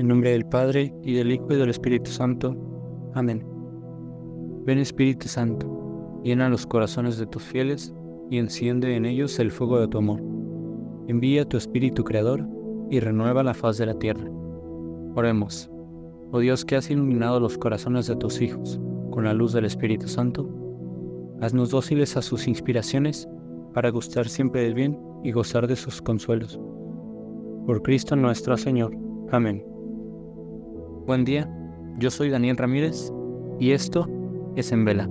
En nombre del Padre, y del Hijo, y del Espíritu Santo. Amén. Ven Espíritu Santo, llena los corazones de tus fieles, y enciende en ellos el fuego de tu amor. Envía tu Espíritu Creador, y renueva la faz de la tierra. Oremos. Oh Dios que has iluminado los corazones de tus hijos con la luz del Espíritu Santo, haznos dóciles a sus inspiraciones para gustar siempre del bien y gozar de sus consuelos. Por Cristo nuestro Señor. Amén. Buen día, yo soy Daniel Ramírez y esto es En Vela.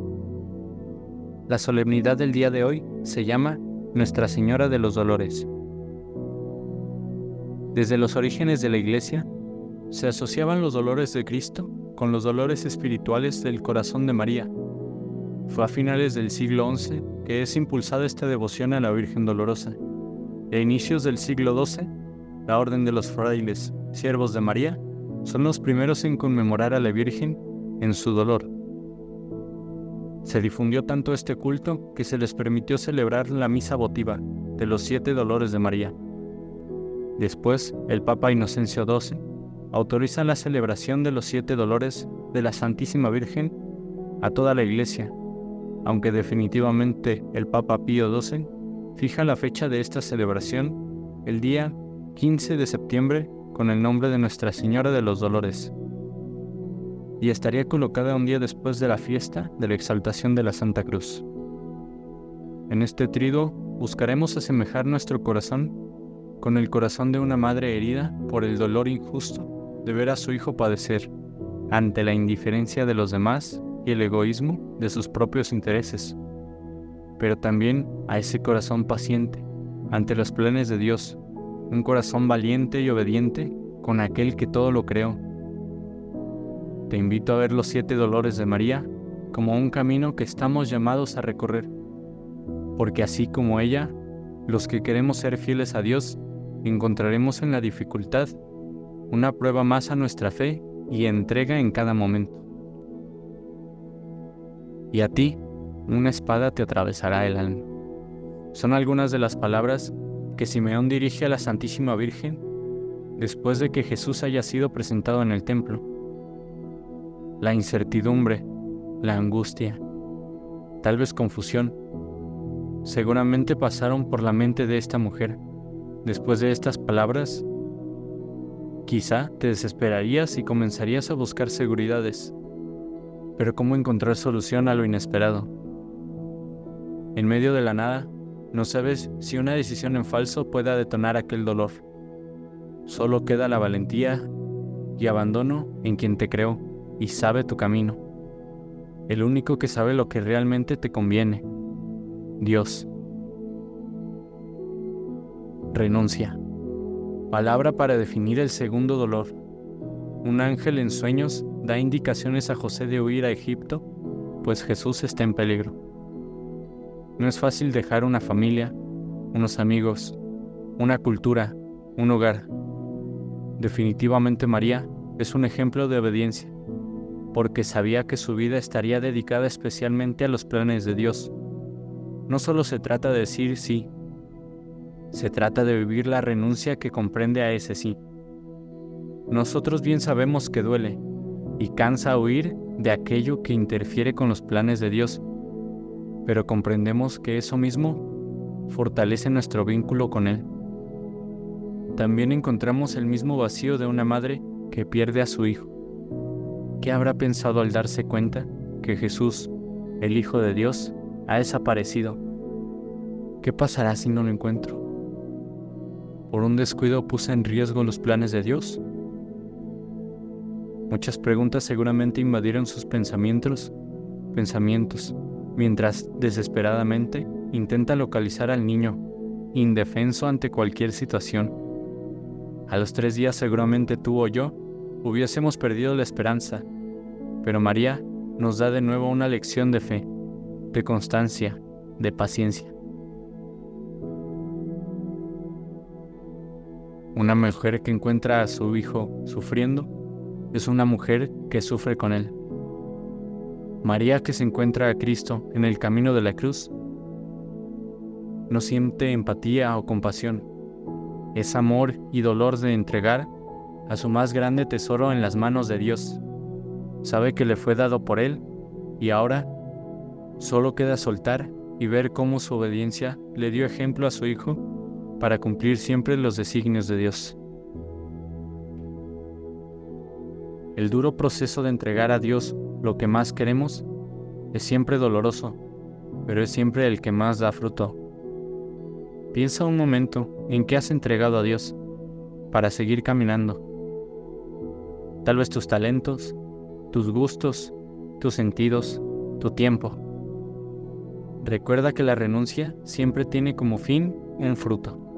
La solemnidad del día de hoy se llama Nuestra Señora de los Dolores. Desde los orígenes de la Iglesia, se asociaban los dolores de Cristo con los dolores espirituales del corazón de María. Fue a finales del siglo XI que es impulsada esta devoción a la Virgen Dolorosa. a inicios del siglo XII, la Orden de los Frailes, Siervos de María, son los primeros en conmemorar a la Virgen en su dolor. Se difundió tanto este culto que se les permitió celebrar la misa votiva de los siete dolores de María. Después, el Papa Inocencio XII autoriza la celebración de los siete dolores de la Santísima Virgen a toda la Iglesia, aunque definitivamente el Papa Pío XII fija la fecha de esta celebración el día 15 de septiembre con el nombre de Nuestra Señora de los Dolores, y estaría colocada un día después de la fiesta de la exaltación de la Santa Cruz. En este trido buscaremos asemejar nuestro corazón con el corazón de una madre herida por el dolor injusto de ver a su hijo padecer ante la indiferencia de los demás y el egoísmo de sus propios intereses, pero también a ese corazón paciente ante los planes de Dios, un corazón valiente y obediente con aquel que todo lo creó. Te invito a ver los siete dolores de María como un camino que estamos llamados a recorrer, porque así como ella, los que queremos ser fieles a Dios, encontraremos en la dificultad una prueba más a nuestra fe y entrega en cada momento. Y a ti, una espada te atravesará el alma. Son algunas de las palabras que Simeón dirige a la Santísima Virgen después de que Jesús haya sido presentado en el templo. La incertidumbre, la angustia, tal vez confusión, seguramente pasaron por la mente de esta mujer. Después de estas palabras, quizá te desesperarías y comenzarías a buscar seguridades. Pero ¿cómo encontrar solución a lo inesperado? En medio de la nada, no sabes si una decisión en falso pueda detonar aquel dolor. Solo queda la valentía y abandono en quien te creó y sabe tu camino. El único que sabe lo que realmente te conviene. Dios. Renuncia. Palabra para definir el segundo dolor. Un ángel en sueños da indicaciones a José de huir a Egipto, pues Jesús está en peligro. No es fácil dejar una familia, unos amigos, una cultura, un hogar. Definitivamente María es un ejemplo de obediencia, porque sabía que su vida estaría dedicada especialmente a los planes de Dios. No solo se trata de decir sí, se trata de vivir la renuncia que comprende a ese sí. Nosotros bien sabemos que duele y cansa huir de aquello que interfiere con los planes de Dios, pero comprendemos que eso mismo fortalece nuestro vínculo con Él. También encontramos el mismo vacío de una madre que pierde a su hijo. ¿Qué habrá pensado al darse cuenta que Jesús, el Hijo de Dios, ha desaparecido? ¿Qué pasará si no lo encuentro? ¿Por un descuido puse en riesgo los planes de Dios? Muchas preguntas seguramente invadieron sus pensamientos, pensamientos, mientras desesperadamente intenta localizar al niño, indefenso ante cualquier situación. A los tres días seguramente tú o yo hubiésemos perdido la esperanza, pero María nos da de nuevo una lección de fe, de constancia, de paciencia. Una mujer que encuentra a su hijo sufriendo es una mujer que sufre con él. María que se encuentra a Cristo en el camino de la cruz no siente empatía o compasión. Es amor y dolor de entregar a su más grande tesoro en las manos de Dios. Sabe que le fue dado por Él y ahora solo queda soltar y ver cómo su obediencia le dio ejemplo a su Hijo para cumplir siempre los designios de Dios. El duro proceso de entregar a Dios lo que más queremos es siempre doloroso, pero es siempre el que más da fruto. Piensa un momento en qué has entregado a Dios para seguir caminando. Tal vez tus talentos, tus gustos, tus sentidos, tu tiempo. Recuerda que la renuncia siempre tiene como fin un fruto.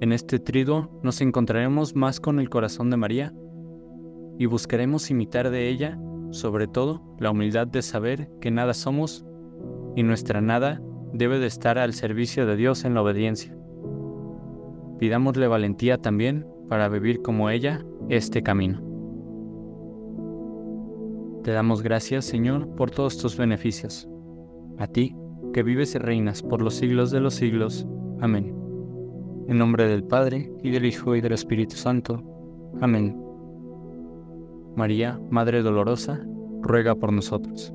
En este triduo nos encontraremos más con el corazón de María y buscaremos imitar de ella, sobre todo, la humildad de saber que nada somos y nuestra nada debe de estar al servicio de Dios en la obediencia. Pidámosle valentía también para vivir como ella este camino. Te damos gracias, Señor, por todos tus beneficios. A ti, que vives y reinas por los siglos de los siglos. Amén. En nombre del Padre, y del Hijo, y del Espíritu Santo. Amén. María, Madre Dolorosa, ruega por nosotros.